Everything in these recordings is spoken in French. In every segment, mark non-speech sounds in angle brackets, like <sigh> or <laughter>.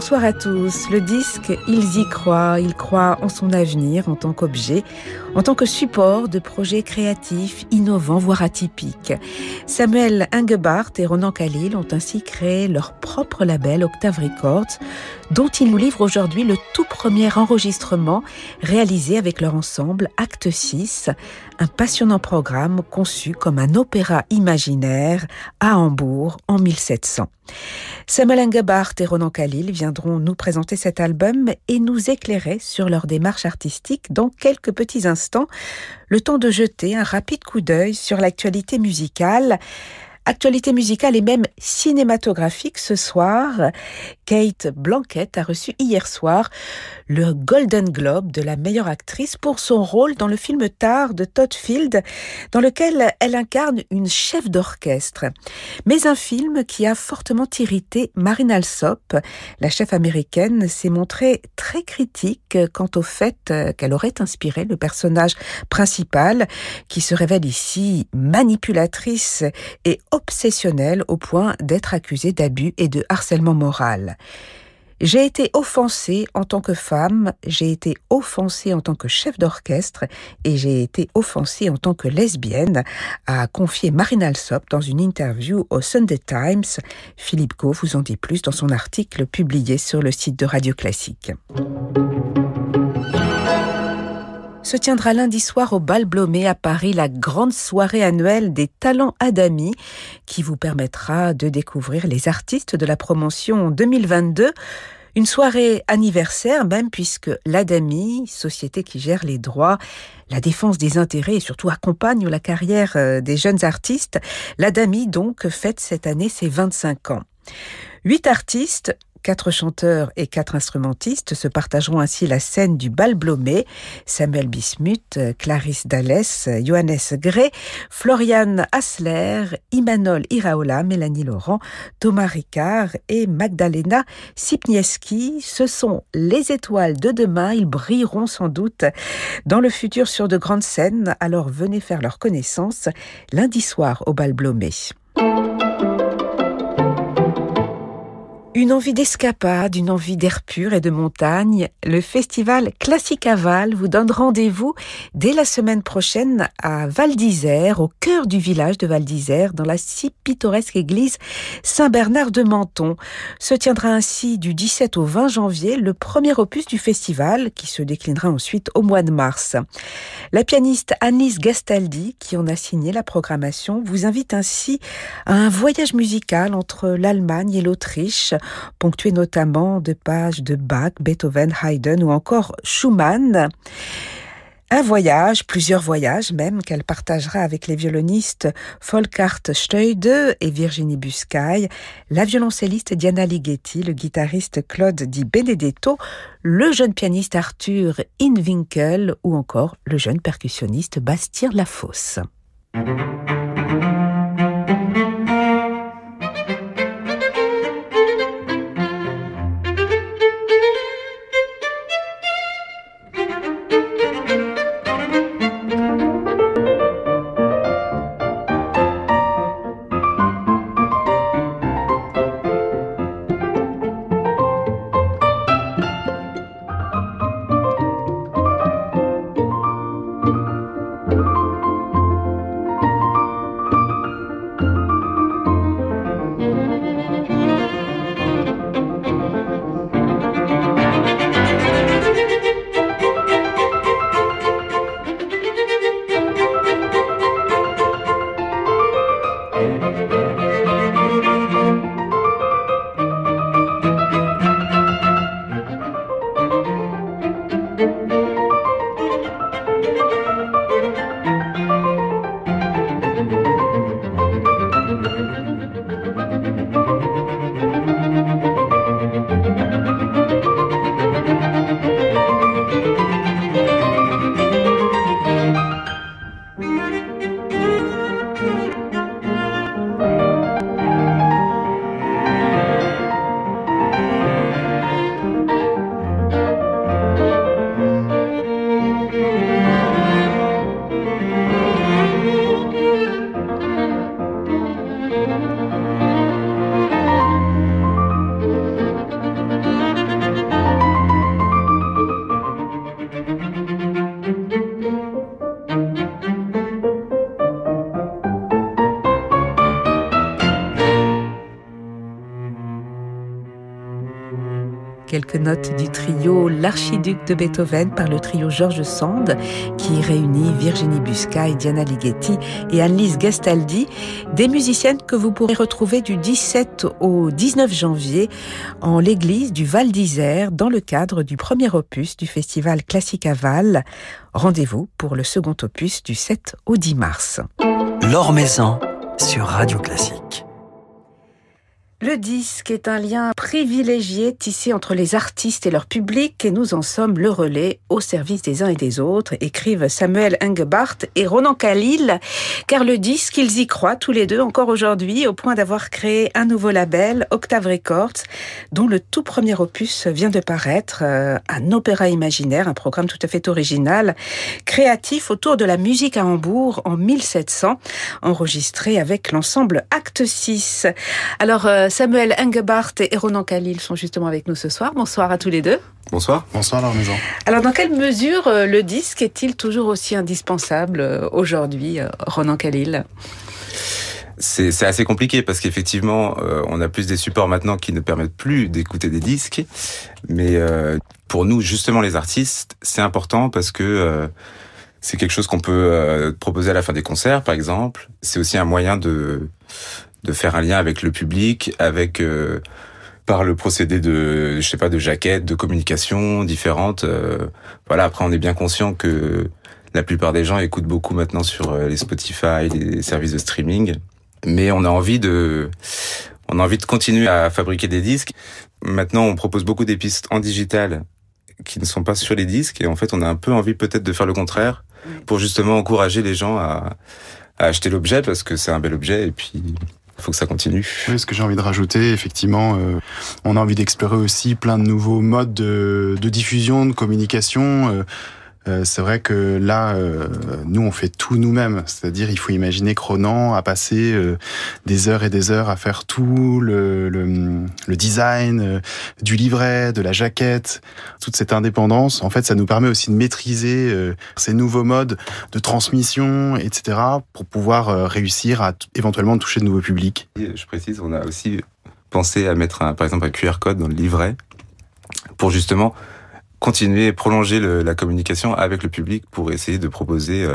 Bonsoir à tous. Le disque, ils y croient. Ils croient en son avenir en tant qu'objet, en tant que support de projets créatifs, innovants, voire atypiques. Samuel Ingebart et Ronan Khalil ont ainsi créé leur propre label Octave Records, dont ils nous livrent aujourd'hui le tout premier enregistrement réalisé avec leur ensemble Acte 6, un passionnant programme conçu comme un opéra imaginaire à Hambourg en 1700. Samuel et Ronan Khalil viendront nous présenter cet album et nous éclairer sur leur démarche artistique dans quelques petits instants, le temps de jeter un rapide coup d'œil sur l'actualité musicale. Actualité musicale et même cinématographique ce soir. Kate Blanquette a reçu hier soir le Golden Globe de la meilleure actrice pour son rôle dans le film Tar de Todd Field, dans lequel elle incarne une chef d'orchestre. Mais un film qui a fortement irrité Marine Alsop, la chef américaine, s'est montrée très critique quant au fait qu'elle aurait inspiré le personnage principal, qui se révèle ici manipulatrice et obsessionnelle au point d'être accusée d'abus et de harcèlement moral. J'ai été offensée en tant que femme, j'ai été offensée en tant que chef d'orchestre et j'ai été offensée en tant que lesbienne, a confié Marine Alsop dans une interview au Sunday Times. Philippe Gau vous en dit plus dans son article publié sur le site de Radio Classique se tiendra lundi soir au Bal Blomé à Paris la grande soirée annuelle des talents Adami qui vous permettra de découvrir les artistes de la promotion 2022. Une soirée anniversaire même puisque l'Adami, société qui gère les droits, la défense des intérêts et surtout accompagne la carrière euh, des jeunes artistes, l'Adami donc fête cette année ses 25 ans. Huit artistes, Quatre chanteurs et quatre instrumentistes se partageront ainsi la scène du bal Blomé. Samuel Bismuth, Clarisse Dallès, Johannes Gray, Florian Asler, Imanol Iraola, Mélanie Laurent, Thomas Ricard et Magdalena Sipnieski. Ce sont les étoiles de demain. Ils brilleront sans doute dans le futur sur de grandes scènes. Alors venez faire leur connaissance lundi soir au bal Blomé. Une envie d'escapade, une envie d'air pur et de montagne, le festival Classique Val vous donne rendez-vous dès la semaine prochaine à Val d'Isère, au cœur du village de Val d'Isère, dans la si pittoresque église Saint-Bernard de Menton. Se tiendra ainsi du 17 au 20 janvier le premier opus du festival qui se déclinera ensuite au mois de mars. La pianiste Annelise Gastaldi, qui en a signé la programmation, vous invite ainsi à un voyage musical entre l'Allemagne et l'Autriche ponctué notamment de pages de Bach, Beethoven, Haydn ou encore Schumann. Un voyage, plusieurs voyages même, qu'elle partagera avec les violonistes Volkart Steude et Virginie Buscaille, la violoncelliste Diana Ligeti, le guitariste Claude Di Benedetto, le jeune pianiste Arthur Inwinkel ou encore le jeune percussionniste Bastien Lafosse. Du trio L'Archiduc de Beethoven par le trio Georges Sand, qui réunit Virginie Busca Diana Ligeti et Annelise Gastaldi, des musiciennes que vous pourrez retrouver du 17 au 19 janvier en l'église du Val d'Isère dans le cadre du premier opus du festival Classique à Val. Rendez-vous pour le second opus du 7 au 10 mars. L'Or sur Radio Classique. Le disque est un lien privilégié tissé entre les artistes et leur public et nous en sommes le relais au service des uns et des autres, écrivent Samuel Engebart et Ronan Khalil, car le disque, ils y croient tous les deux encore aujourd'hui au point d'avoir créé un nouveau label, Octave Records, dont le tout premier opus vient de paraître, euh, un opéra imaginaire, un programme tout à fait original, créatif autour de la musique à Hambourg en 1700, enregistré avec l'ensemble Acte 6. Alors, euh, Samuel Engebart et Ronan Khalil sont justement avec nous ce soir. Bonsoir à tous les deux. Bonsoir. Bonsoir, la maison. Alors, dans quelle mesure euh, le disque est-il toujours aussi indispensable euh, aujourd'hui, euh, Ronan Khalil? C'est assez compliqué parce qu'effectivement, on a plus des supports maintenant qui ne permettent plus d'écouter des disques. Mais pour nous, justement, les artistes, c'est important parce que c'est quelque chose qu'on peut proposer à la fin des concerts, par exemple. C'est aussi un moyen de de faire un lien avec le public, avec euh, par le procédé de je sais pas de jaquettes, de communication différentes. Euh, voilà. Après, on est bien conscient que la plupart des gens écoutent beaucoup maintenant sur euh, les Spotify, les services de streaming, mais on a envie de on a envie de continuer à fabriquer des disques. Maintenant, on propose beaucoup des pistes en digital qui ne sont pas sur les disques et en fait, on a un peu envie peut-être de faire le contraire pour justement encourager les gens à, à acheter l'objet parce que c'est un bel objet et puis il faut que ça continue. Oui, ce que j'ai envie de rajouter, effectivement, euh, on a envie d'explorer aussi plein de nouveaux modes de, de diffusion, de communication. Euh, euh, c'est vrai que là, euh, nous, on fait tout nous-mêmes. C'est-à-dire, il faut imaginer que Ronan a passé euh, des heures et des heures à faire tout le, design du livret, de la jaquette, toute cette indépendance. En fait, ça nous permet aussi de maîtriser ces nouveaux modes de transmission, etc., pour pouvoir réussir à éventuellement toucher de nouveaux publics. Je précise, on a aussi pensé à mettre, par exemple, un QR code dans le livret pour justement continuer et prolonger le, la communication avec le public pour essayer de proposer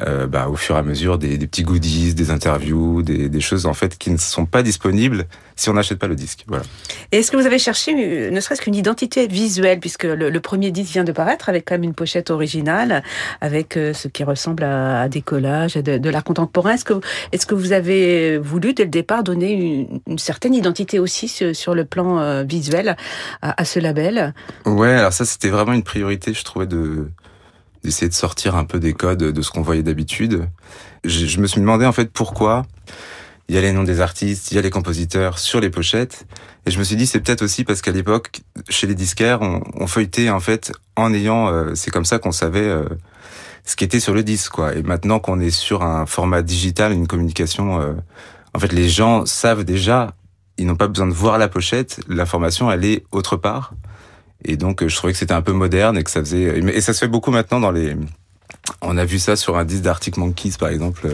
euh, bah, au fur et à mesure des, des petits goodies, des interviews, des, des, choses en fait qui ne sont pas disponibles si on n'achète pas le disque. Voilà. Et est-ce que vous avez cherché, euh, ne serait-ce qu'une identité visuelle, puisque le, le, premier disque vient de paraître avec quand même une pochette originale, avec euh, ce qui ressemble à, à des collages, à de, de l'art contemporain. Est-ce que, est-ce que vous avez voulu dès le départ donner une, une certaine identité aussi sur, sur le plan euh, visuel à, à, ce label? Ouais, alors ça c'était vraiment une priorité, je trouvais de d'essayer de sortir un peu des codes de ce qu'on voyait d'habitude. Je, je, me suis demandé en fait pourquoi il y a les noms des artistes, il y a les compositeurs sur les pochettes. Et je me suis dit c'est peut-être aussi parce qu'à l'époque, chez les disquaires, on, on, feuilletait en fait en ayant, euh, c'est comme ça qu'on savait euh, ce qui était sur le disque quoi. Et maintenant qu'on est sur un format digital, une communication, euh, en fait les gens savent déjà, ils n'ont pas besoin de voir la pochette, l'information elle est autre part. Et donc, je trouvais que c'était un peu moderne et que ça faisait. Et ça se fait beaucoup maintenant dans les. On a vu ça sur un disque d'Arctic Monkeys, par exemple.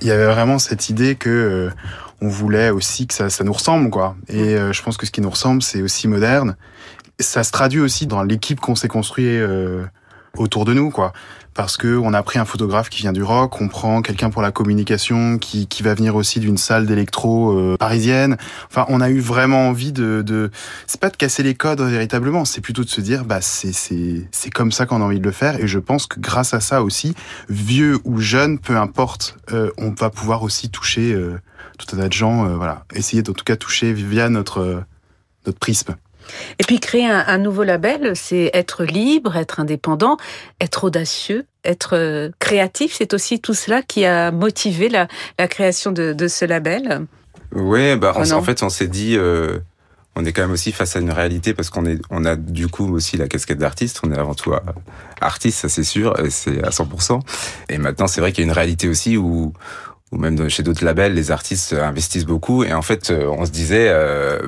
Il y avait vraiment cette idée que euh, on voulait aussi que ça, ça nous ressemble, quoi. Et euh, je pense que ce qui nous ressemble, c'est aussi moderne. Ça se traduit aussi dans l'équipe qu'on s'est construit euh, autour de nous, quoi parce que on a pris un photographe qui vient du rock, on prend quelqu'un pour la communication qui, qui va venir aussi d'une salle d'électro euh, parisienne. Enfin, on a eu vraiment envie de, de... c'est pas de casser les codes véritablement, c'est plutôt de se dire bah c'est c'est c'est comme ça qu'on a envie de le faire et je pense que grâce à ça aussi, vieux ou jeune, peu importe, euh, on va pouvoir aussi toucher euh, tout un tas de gens, euh, voilà, essayer en tout cas toucher via notre notre prisme. Et puis créer un, un nouveau label, c'est être libre, être indépendant, être audacieux, être créatif. C'est aussi tout cela qui a motivé la, la création de, de, ce label. Oui, bah, oh en fait, on s'est dit, euh, on est quand même aussi face à une réalité parce qu'on est, on a du coup aussi la casquette d'artiste. On est avant tout artiste, ça c'est sûr, c'est à 100%. Et maintenant, c'est vrai qu'il y a une réalité aussi où ou même chez d'autres labels, les artistes investissent beaucoup. Et en fait, on se disait,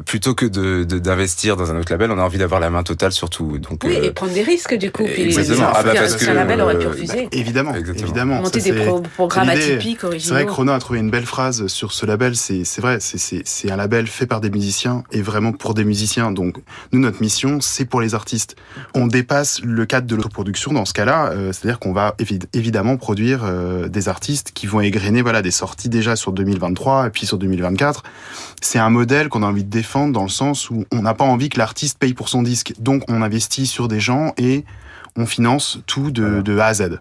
plutôt que de d'investir dans un autre label, on a envie d'avoir la main totale sur tout. Donc, oui, et prendre des risques du coup. Exactement. Ah, bah, parce que, label aurait pu refuser. évidemment, évidemment. Monter des programmes atypiques, originaux. C'est vrai que Renaud a trouvé une belle phrase sur ce label. C'est vrai, c'est un label fait par des musiciens et vraiment pour des musiciens. Donc, nous, notre mission, c'est pour les artistes. On dépasse le cadre de l'autoproduction dans ce cas-là. Euh, c'est-à-dire qu'on va évidemment produire euh, des artistes qui vont égrener voilà, des sorties déjà sur 2023 et puis sur 2024. C'est un modèle qu'on a envie de défendre dans le sens où on n'a pas envie que l'artiste paye pour son disque. Donc, on investit sur des gens et on finance tout de, de A à Z.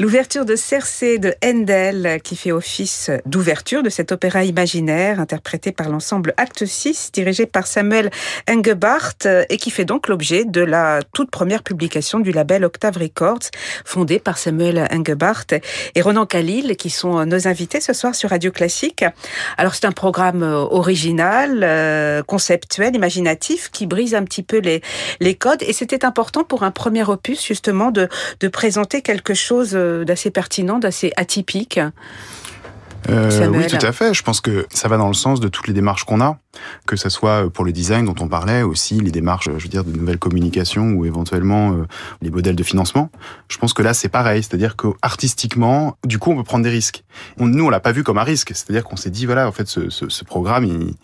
L'ouverture de Cersei de Handel, qui fait office d'ouverture de cet opéra imaginaire interprété par l'ensemble Acte 6, dirigé par Samuel Engebart, et qui fait donc l'objet de la toute première publication du label Octave Records, fondé par Samuel Engebart et Ronan Khalil, qui sont nos invités ce soir sur Radio Classique. Alors c'est un programme original, euh, conceptuel, imaginatif, qui brise un petit peu les, codes, et c'était important pour un premier opus justement de, de présenter quelque chose d'assez pertinent, d'assez atypique euh, Oui, tout à fait. Je pense que ça va dans le sens de toutes les démarches qu'on a, que ce soit pour le design dont on parlait, aussi les démarches, je veux dire, de nouvelles communications ou éventuellement euh, les modèles de financement. Je pense que là, c'est pareil, c'est-à-dire que artistiquement, du coup, on peut prendre des risques. On, nous, on l'a pas vu comme un risque, c'est-à-dire qu'on s'est dit, voilà, en fait, ce, ce, ce programme, il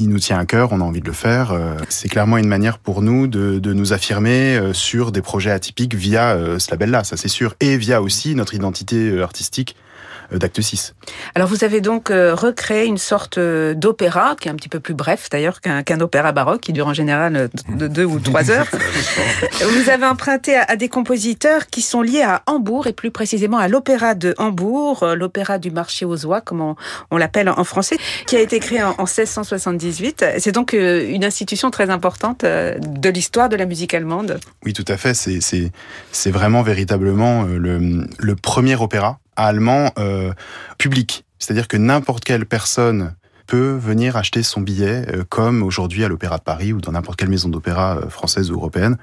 il nous tient à cœur, on a envie de le faire. Euh, c'est clairement une manière pour nous de, de, nous affirmer euh, sur des projets atypiques via ce label-là, ça c'est sûr, et via aussi notre identité artistique euh, d'acte 6. Alors vous avez donc euh, recréé une sorte euh, d'opéra, qui est un petit peu plus bref d'ailleurs qu'un opéra baroque, qui dure en général de deux ou trois heures. <laughs> <laughs> vous avez emprunté à, des compositeurs qui sont liés à Hambourg, et plus précisément à l'opéra de Hambourg, l'opéra du marché aux oies, comme on, l'appelle en français, qui a été créé en, 1678. C'est donc une institution très importante de l'histoire de la musique allemande. Oui, tout à fait. C'est vraiment véritablement le, le premier opéra allemand euh, public. C'est-à-dire que n'importe quelle personne peut venir acheter son billet, euh, comme aujourd'hui à l'Opéra de Paris ou dans n'importe quelle maison d'opéra euh, française ou européenne.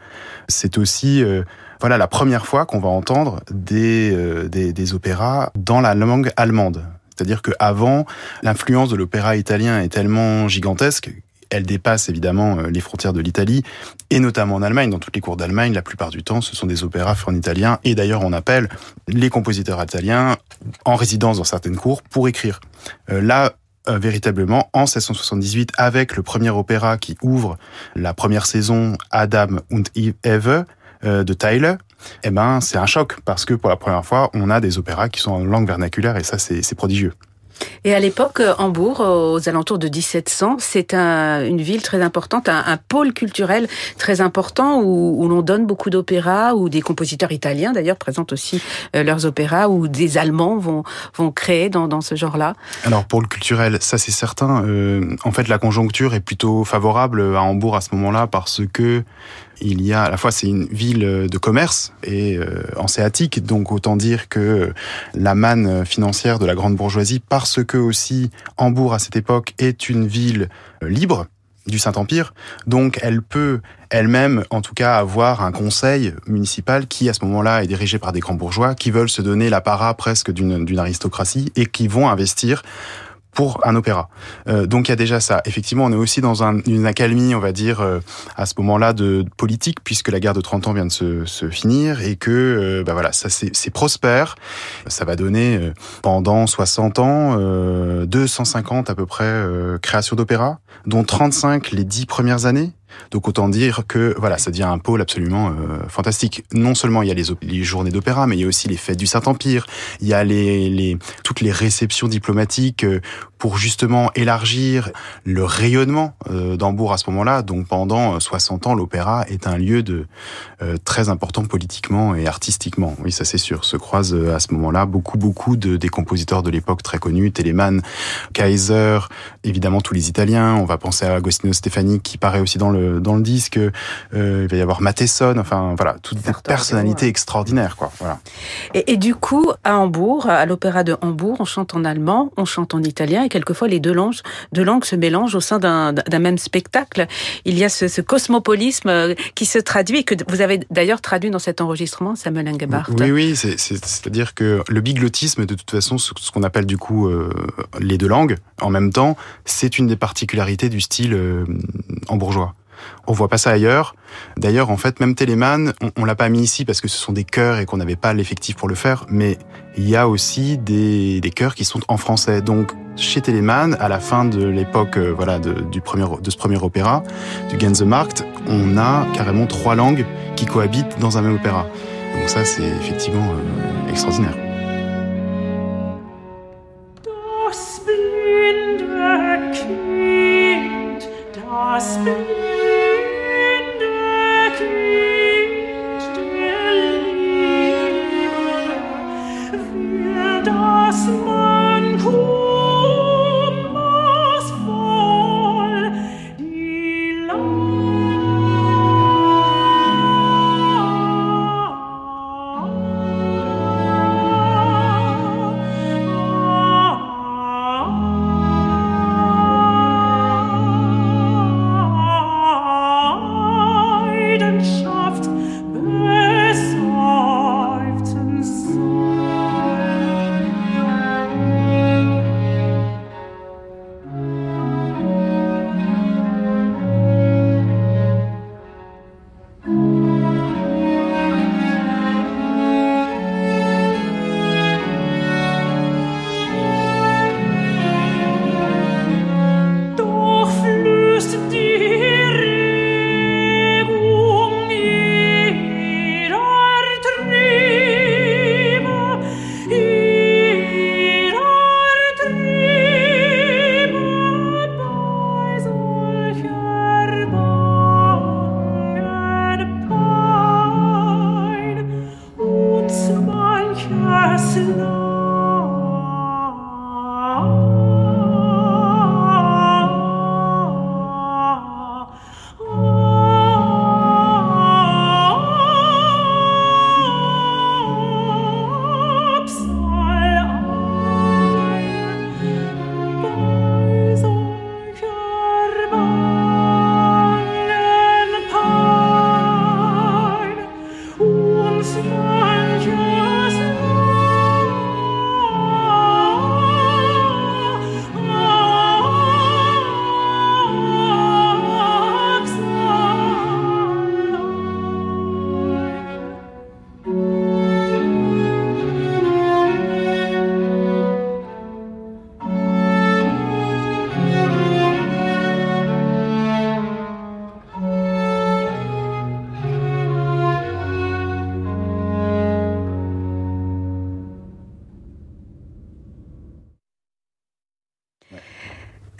C'est aussi voilà la première fois qu'on va entendre des, des, des opéras dans la langue allemande. C'est-à-dire qu'avant, l'influence de l'opéra italien est tellement gigantesque elle dépasse évidemment euh, les frontières de l'Italie, et notamment en Allemagne. Dans toutes les cours d'Allemagne, la plupart du temps, ce sont des opéras faits en italien, et d'ailleurs on appelle les compositeurs italiens en résidence dans certaines cours pour écrire. Euh, là, euh, véritablement, en 1678, avec le premier opéra qui ouvre la première saison, Adam und Eve, de Tyler, eh ben, c'est un choc parce que pour la première fois, on a des opéras qui sont en langue vernaculaire et ça, c'est prodigieux. Et à l'époque, euh, Hambourg, aux alentours de 1700, c'est une ville très importante, un, pôle culturel très important où, l'on donne beaucoup d'opéras, où des compositeurs italiens d'ailleurs présentent aussi euh, leurs opéras, où des Allemands vont, créer dans, ce genre-là. Alors pour le culturel, ça c'est certain. Euh, en fait, la conjoncture est plutôt favorable à Hambourg à ce moment-là parce que il y a à la fois c'est une ville de commerce et euh, donc autant dire que la manne financière de la grande bourgeoisie, parce que aussi Hambourg à cette époque est une ville euh, libre du Saint-Empire, donc elle peut elle-même, en tout cas, avoir un conseil municipal qui, à ce moment-là, est dirigé par des grands bourgeois qui veulent se donner l'apparat presque d'une aristocratie et qui vont investir pour un opéra. Euh, donc il y a déjà ça. Effectivement, on est aussi dans un, une accalmie, on va dire, euh, à ce moment-là de, politique, puisque la guerre de 30 ans vient de se, se finir et que, euh, bah voilà, ça c'est prospère. Ça va donner euh, pendant 60 ans 250 à peu près créations d'opéra, dont 35 les 10 premières années. Donc autant dire que voilà, ça devient un pôle absolument euh, fantastique. Non seulement il y a les, journées d'opéra, mais il y a aussi les fêtes du Saint-Empire. Il y a toutes les réceptions diplomatiques euh, pour justement élargir le rayonnement euh, d'Hambourg à ce moment-là. Donc pendant 60 ans, l'opéra est un lieu de très important politiquement et artistiquement. Oui, ça c'est sûr. Se croisent à ce moment-là beaucoup beaucoup de des compositeurs de l'époque très connus, Telemann, Kaiser, évidemment tous les Italiens. On va penser à Agostino Stefani qui paraît aussi dans le dans le disque. Euh, il va y avoir Matheson, enfin voilà, toutes des personnalités extraordinaires, quoi. Voilà. Et, et, du coup, à Hambourg, à l'opéra de Hambourg, on chante en allemand, on chante en italien, et quelquefois les deux langues, se mélangent au sein d'un même spectacle. Il y a ce, cosmopolisme euh, qui se traduit, que vous avez d'ailleurs traduit dans cet enregistrement, Samuel Engebhardt. Oui, oui, c'est-à-dire que le biglottisme, de toute façon, ce, qu'on appelle du coup euh, les deux langues en même temps, c'est une des particularités du style euh. On voit pas ça ailleurs. D'ailleurs, en fait, même Telemann, on, l'a pas mis ici parce que ce sont des chœurs et qu'on n'avait pas l'effectif pour le faire, mais il y a aussi des, des chœurs qui sont en français. Donc, chez Telemann, à la fin de l'époque, euh, voilà, de, du premier, de ce premier opéra, du Gänsemarkt, on a carrément trois langues qui cohabitent dans un même opéra. Donc ça, c'est effectivement euh, extraordinaire.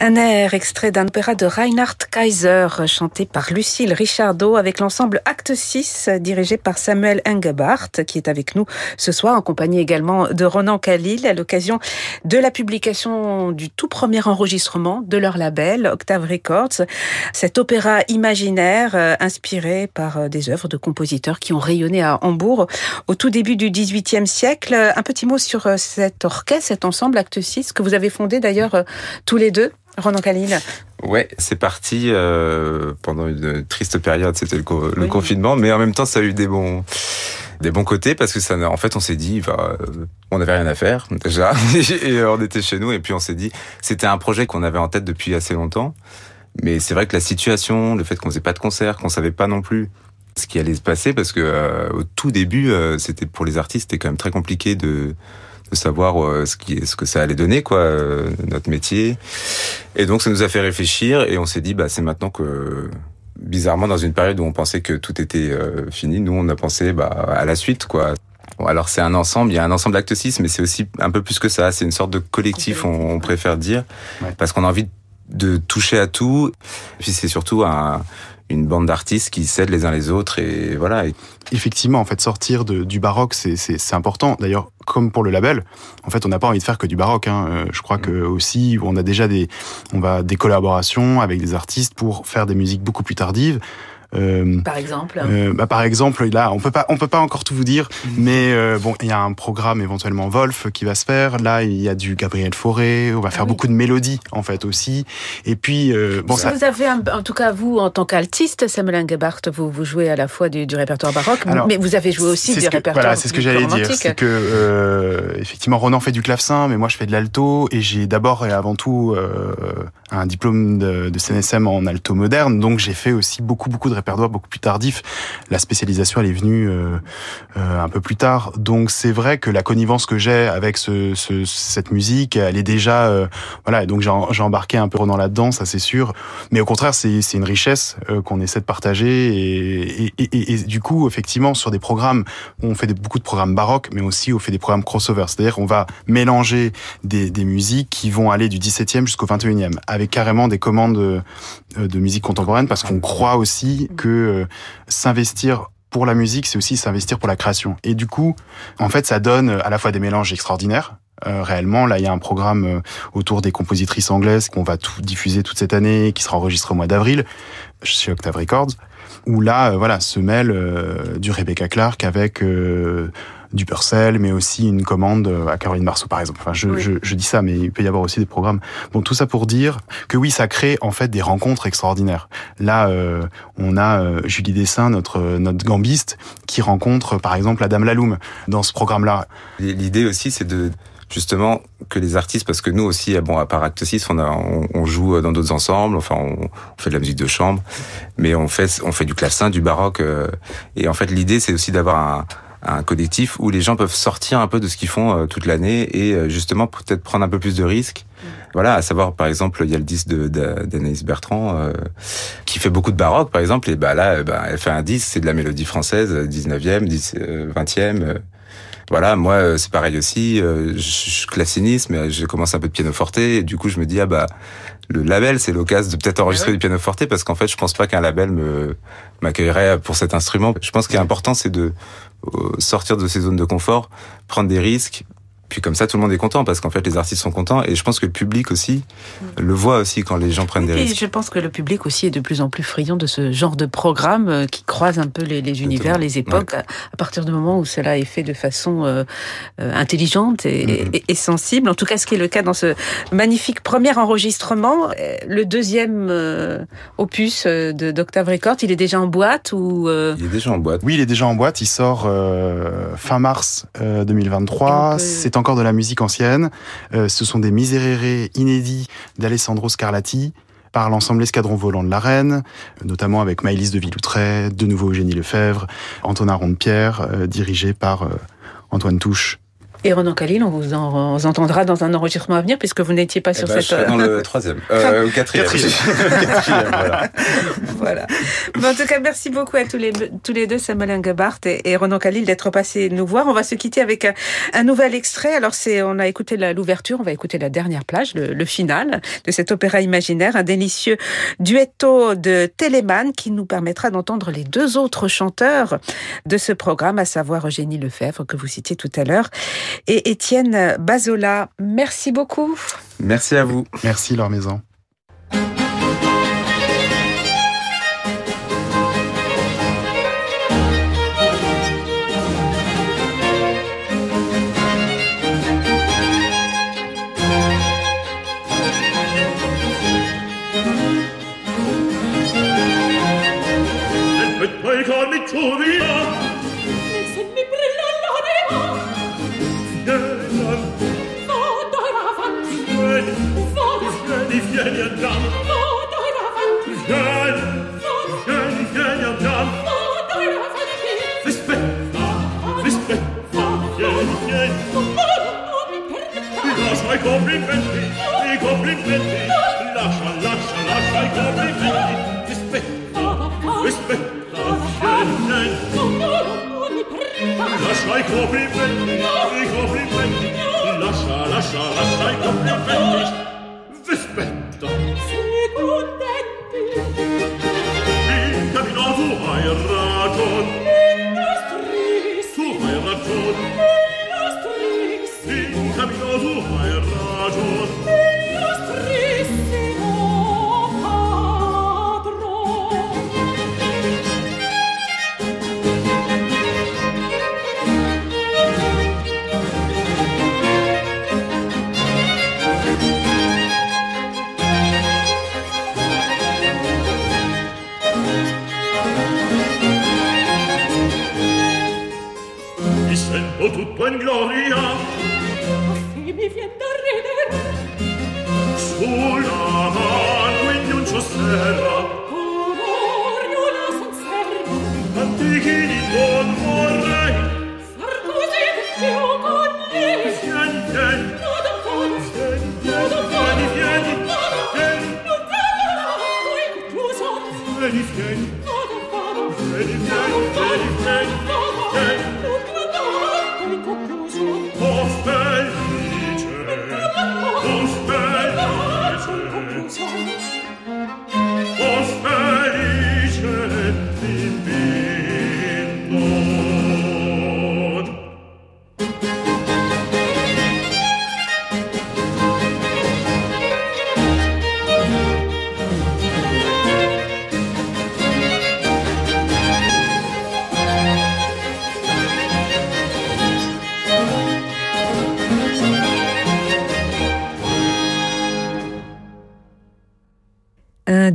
Un air extrait d'un opéra de Reinhard Kaiser, chanté par Lucille Richardot avec l'ensemble Acte 6, dirigé par Samuel Engebart, qui est avec nous ce soir, en compagnie également de Ronan Khalil, à l'occasion de la publication du tout premier enregistrement de leur label, Octave Records. Cet opéra imaginaire, euh, inspiré par euh, des œuvres de compositeurs qui ont rayonné à Hambourg au tout début du XVIIIe siècle. Un petit mot sur euh, cet orchestre, cet ensemble Acte 6, que vous avez fondé d'ailleurs tous les deux. Ronan Khalil. Ouais, c'est parti euh, pendant une triste période, c'était le, confinement, mais en même temps, ça a eu des bons des bons côtés parce que ça, en fait, on s'est dit, bah, on n'avait rien à faire déjà, <laughs> et on était chez nous, et puis on s'est dit, c'était un projet qu'on avait en tête depuis assez longtemps, mais c'est vrai que la situation, le fait qu'on faisait pas de concert, qu'on savait pas non plus ce qui allait se passer, parce que euh, au tout début, euh, c'était pour les artistes, c'était quand même très compliqué de de savoir euh, ce, qui, ce que ça allait donner, quoi, euh, notre métier. Et donc ça nous a fait réfléchir et on s'est dit, bah c'est maintenant que bizarrement dans une période où on pensait que tout était euh, fini, nous on a pensé bah, à la suite, quoi. alors c'est un ensemble, il y a un ensemble d'actes 6, mais c'est aussi un peu plus que ça. C'est une sorte de collectif, on, préfère dire, parce qu'on a envie de toucher à tout. Et puis c'est surtout un, une bande d'artistes qui s'aident les uns les autres et voilà. Effectivement, en fait, sortir de, du baroque, c'est important. D'ailleurs, comme pour le label, en fait, on n'a pas envie de faire que du baroque. Hein. Euh, je crois mm. que aussi, on a déjà des, on va des collaborations avec des artistes pour faire des musiques beaucoup plus tardives. Euh, par exemple euh, bah, Par exemple, là, on peut pas, on peut pas encore tout vous dire, mm. mais euh, bon, il y a un programme éventuellement Wolf qui va se faire. Là, il y a du Gabriel Fauré. On va faire ah beaucoup de mélodies en fait aussi. Et puis, bon, ça... Vous avez, en tout cas, vous en tant qu'altiste, Samuel Engebart, vous vous jouez à la fois du, du répertoire baroque, mais vous avez joué aussi du répertoire. Voilà, c'est ce que j'allais dire. C'est que effectivement, Ronan fait du clavecin, mais moi je fais de l'alto et j'ai d'abord et avant tout un diplôme de, de CNSM en alto moderne, donc j'ai fait aussi beaucoup beaucoup de répertoire beaucoup plus tardif. La spécialisation elle est venue euh, euh, un peu plus tard, donc c'est vrai que la connivence que j'ai avec ce, ce, cette musique, elle est déjà euh, voilà, donc j'ai embarqué un peu dans là-dedans, ça c'est sûr, mais au contraire c'est une richesse euh, qu'on essaie de partager et, et, et, et, du coup effectivement sur des programmes, on fait des, beaucoup de programmes baroques, mais aussi on fait des programmes crossover, c'est-à-dire qu'on va mélanger des, des musiques qui vont aller du 17e jusqu'au 21e avec carrément des commandes euh, de musique contemporaine parce qu'on croit aussi que euh, s'investir pour la musique, c'est aussi s'investir pour la création. Et du coup, en fait, ça donne à la fois des mélanges extraordinaires, euh, réellement. Là, il y a un programme autour des compositrices anglaises qu'on va tout diffuser toute cette année, qui sera enregistré au mois d'avril chez Octave Records, où là, voilà, se mêle du Rebecca Clark avec du Purcell, mais aussi une commande euh, à Caroline Marceau, par exemple. Enfin, je, je, je, dis ça, mais il peut y avoir aussi des programmes. Bon, tout ça pour dire que oui, ça crée en fait des rencontres extraordinaires. Là, euh, on a euh, Julie Dessin, notre notre gambiste, qui rencontre par exemple la Dame Laloum dans ce programme-là. L'idée aussi, c'est de justement que les artistes, parce que nous aussi, bon, à part Acte 6, on, a, on, on joue dans d'autres ensembles, enfin, on, on, fait de la musique de chambre, mais on fait, on fait du clavecin, du baroque, et en fait, l'idée, c'est aussi d'avoir un, un collectif où les gens peuvent sortir un peu de ce qu'ils font euh, toute l'année et euh, justement peut-être prendre un peu plus de risques. Mm. Voilà, à savoir par exemple, il y a le disque d'Anaïs Bertrand euh, qui fait beaucoup de baroque par exemple et bah là bah, elle fait un disque, c'est de la mélodie française 19e, 20e voilà, moi c'est pareil aussi, je suis classiniste mais j'ai commencé un peu de piano forte et du coup je me dis ah bah le label, c'est l'occasion de peut-être enregistrer du piano forte parce qu'en fait, je pense pas qu'un label me m'accueillerait pour cet instrument. Je pense qu'il est important, c'est de euh, sortir de ses zones de confort, prendre des risques, puis comme ça, tout le monde est content parce qu'en fait, les artistes sont contents et je pense que le public aussi mm. le voit aussi quand les gens prennent des risques. Et je pense que le public aussi est de plus en plus friand de ce genre de programme euh, qui croise un peu les, les univers, les époques, à, partir du moment où cela est fait de façon euh, euh intelligente et, mm-hmm. et, et, sensible. En tout cas, ce qui est le cas dans ce magnifique premier enregistrement. Le deuxième opus de d'Octave Records, il est déjà en boîte ou Il est déjà en boîte. Oui, il est déjà en boîte. Il sort fin mars 2023. C'est encore de la musique ancienne. Euh, ce sont des miserere inédits d'Alessandro Scarlatti par l'ensemble Escadron Volant de la Reine, notamment avec Maëlys de Villoutret, de nouveau Eugénie Lefebvre, Antonin Ronde-Pierre, euh, dirigé par euh, Antoine Touche Et Ronan Khalil, on vous, en, on vous entendra dans un enregistrement à venir, puisque vous n'étiez pas Eh sur ben, je cette... serai dans le troisième, euh, ou quatrième. Quatrième, <laughs> voilà. <laughs> voilà. Mais en tout cas, merci beaucoup à tous les, tous les deux, Samuel Engebart et, et Ronan Khalil, d'être passés nous voir. On va se quitter avec un, un nouvel extrait. Alors, c'est, on a écouté l'ouverture, on va écouter la dernière plage, le, le final de cet opéra imaginaire, un délicieux duetto de Téléman qui nous permettra d'entendre les deux autres chanteurs de ce programme, à savoir Eugénie Lefebvre, que vous citiez tout à l'heure, et Étienne Bazola. Merci beaucoup. Merci à vous. Merci, Laure Maison. Lascia, lascia, lascia i complimenti Rispetta Secondo Vita di nuovo hai ragione buen gloria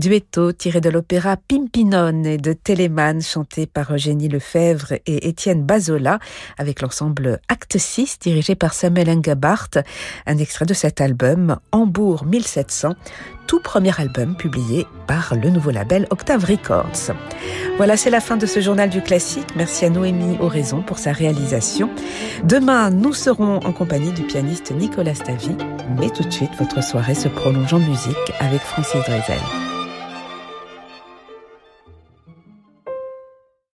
duetto tiré de l'opéra Pimpinone de Téléman, chanté par Eugénie Lefebvre et Étienne Bazola, avec l'ensemble Acte 6, dirigé par Samuel Engabart. Un extrait de cet album, Hambourg 1700, tout premier album publié par le nouveau label Octave Records. Voilà, c'est la fin de ce journal du classique. Merci à Noémie Oraison pour sa réalisation. Demain, nous serons en compagnie du pianiste Nicolas Stavi. Mais tout de suite, votre soirée se prolonge en musique avec Francis Drezel.